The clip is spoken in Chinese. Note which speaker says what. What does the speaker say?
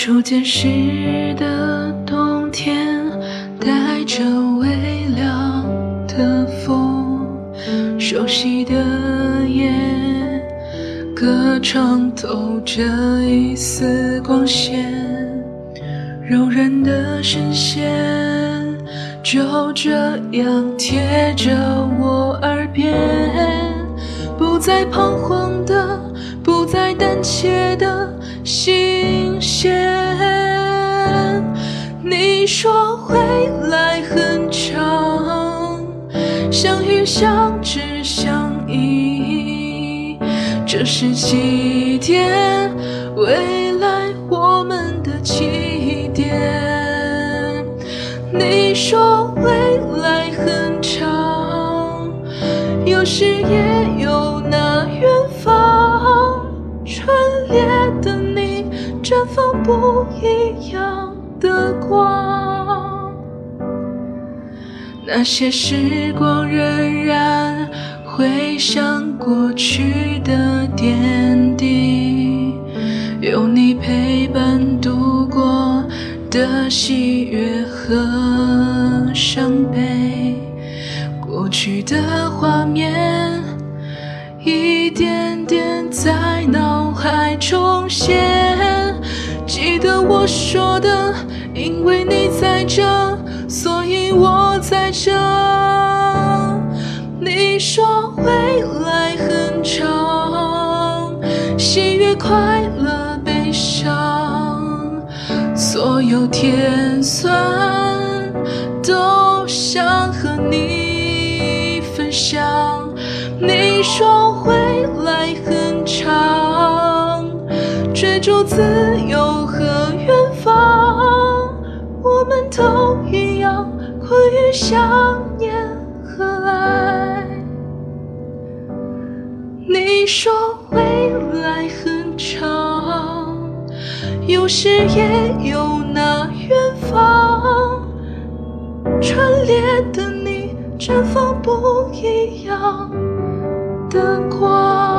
Speaker 1: 初见时的冬天，带着微凉的风，熟悉的夜，隔窗透着一丝光线，柔软的声线就这样贴着我耳边，不再彷徨的，不再胆怯的。新鲜。你说未来很长，相遇、相知、相依，这是起点，未来我们的起点。你说未来很长，有时也有那远方，春烈的你。绽放不一样的光，那些时光仍然回想过去的点滴，有你陪伴度过的喜悦和伤悲，过去的画面一点点在脑海重现。记得我说的，因为你在这，所以我在这。你说未来很长，喜悦、快乐、悲伤，所有甜酸都想和你分享。你说未来很长，追逐自由和远方，我们。都一样，关于想念和爱。你说未来很长，有时也有那远方。春烈的你，绽放不一样的光。